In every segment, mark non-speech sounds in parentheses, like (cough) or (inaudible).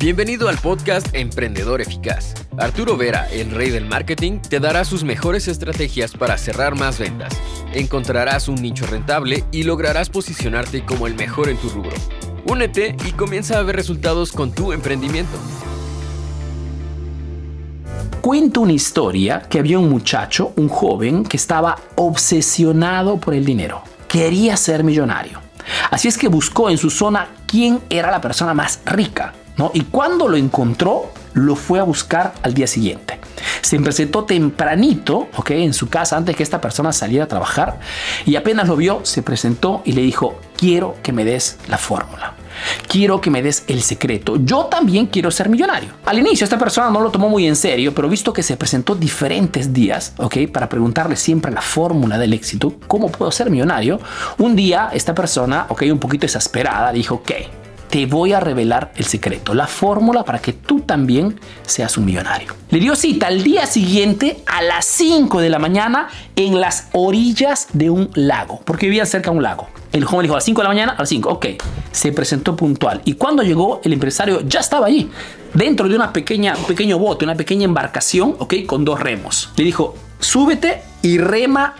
Bienvenido al podcast Emprendedor Eficaz. Arturo Vera, el rey del marketing, te dará sus mejores estrategias para cerrar más ventas. Encontrarás un nicho rentable y lograrás posicionarte como el mejor en tu rubro. Únete y comienza a ver resultados con tu emprendimiento. Cuento una historia que había un muchacho, un joven, que estaba obsesionado por el dinero. Quería ser millonario. Así es que buscó en su zona quién era la persona más rica, ¿no? Y cuando lo encontró, lo fue a buscar al día siguiente. Se presentó tempranito, ¿ok? En su casa antes que esta persona saliera a trabajar y apenas lo vio, se presentó y le dijo, quiero que me des la fórmula. Quiero que me des el secreto. Yo también quiero ser millonario. Al inicio esta persona no lo tomó muy en serio, pero visto que se presentó diferentes días, ¿ok? Para preguntarle siempre la fórmula del éxito, ¿cómo puedo ser millonario? Un día esta persona, ¿ok? Un poquito exasperada, dijo, ok, te voy a revelar el secreto, la fórmula para que tú también seas un millonario. Le dio cita al día siguiente a las 5 de la mañana en las orillas de un lago, porque vivía cerca de un lago. El joven dijo a las 5 de la mañana, a las 5, ok. Se presentó puntual. Y cuando llegó, el empresario ya estaba allí, dentro de una pequeña, un pequeño bote, una pequeña embarcación, ok, con dos remos. Le dijo, súbete y rema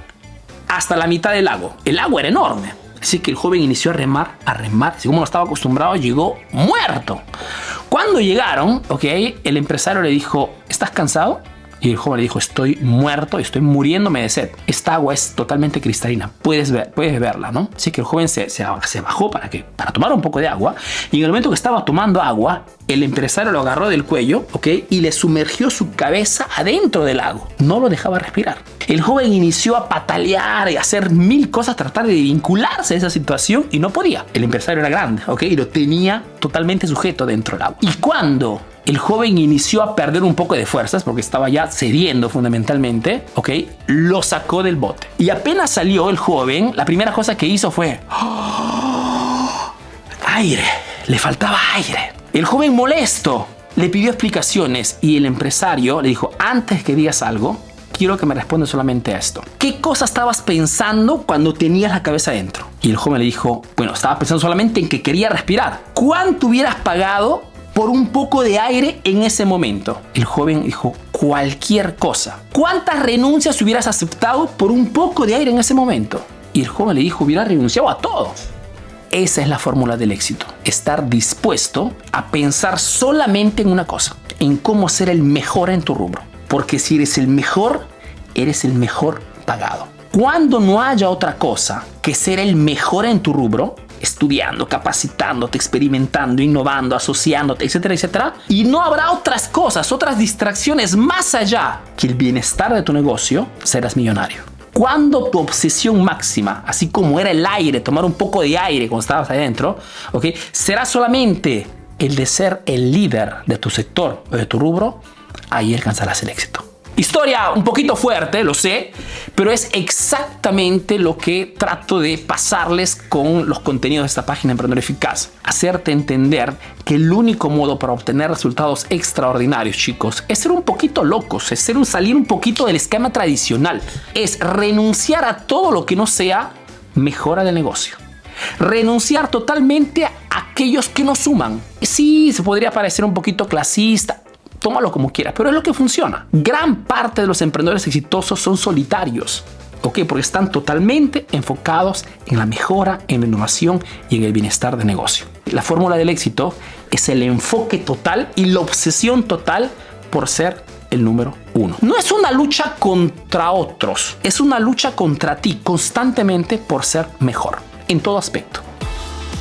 hasta la mitad del lago. El lago era enorme. Así que el joven inició a remar, a remar. Así como estaba acostumbrado, llegó muerto. Cuando llegaron, ok, el empresario le dijo, ¿estás cansado? Y el joven le dijo, estoy muerto, estoy muriéndome de sed. Esta agua es totalmente cristalina, puedes, ver, puedes verla, ¿no? Así que el joven se, se, se, bajó para, que, para tomar un poco de agua. Y en el momento que estaba tomando agua, el empresario lo agarró del cuello, ¿ok? Y le sumergió su cabeza adentro del lago. No lo dejaba respirar. El joven inició a patalear y a hacer mil cosas, tratar de vincularse a esa situación y no podía. El empresario era grande, ¿ok? Y lo tenía totalmente sujeto dentro del agua. Y cuando el joven inició a perder un poco de fuerzas porque estaba ya cediendo fundamentalmente, ¿ok? Lo sacó del bote. Y apenas salió el joven, la primera cosa que hizo fue... ¡Oh! (gasps) Aire, le faltaba aire. El joven molesto le pidió explicaciones y el empresario le dijo, antes que digas algo, quiero que me respondas solamente a esto. ¿Qué cosa estabas pensando cuando tenías la cabeza dentro? Y el joven le dijo, bueno, estaba pensando solamente en que quería respirar. ¿Cuánto hubieras pagado por un poco de aire en ese momento? El joven dijo, cualquier cosa. ¿Cuántas renuncias hubieras aceptado por un poco de aire en ese momento? Y el joven le dijo, hubiera renunciado a todo. Esa es la fórmula del éxito. Estar dispuesto a pensar solamente en una cosa, en cómo ser el mejor en tu rubro. Porque si eres el mejor, eres el mejor pagado. Cuando no haya otra cosa que ser el mejor en tu rubro, estudiando, capacitándote, experimentando, innovando, asociándote, etcétera, etcétera. Y no habrá otras cosas, otras distracciones más allá que el bienestar de tu negocio, serás millonario. Cuando tu obsesión máxima, así como era el aire, tomar un poco de aire cuando estabas adentro, ¿ok? será solamente el de ser el líder de tu sector o de tu rubro, ahí alcanzarás el éxito. Historia un poquito fuerte, lo sé, pero es exactamente lo que trato de pasarles con los contenidos de esta página Emprendedor Eficaz. Hacerte entender que el único modo para obtener resultados extraordinarios, chicos, es ser un poquito locos, es ser un salir un poquito del esquema tradicional, es renunciar a todo lo que no sea mejora del negocio. Renunciar totalmente a aquellos que no suman. Sí, se podría parecer un poquito clasista, tómalo como quieras, pero es lo que funciona. Gran parte de los emprendedores exitosos son solitarios. ¿Ok? Porque están totalmente enfocados en la mejora, en la innovación y en el bienestar de negocio. La fórmula del éxito es el enfoque total y la obsesión total por ser el número uno. No es una lucha contra otros, es una lucha contra ti constantemente por ser mejor en todo aspecto.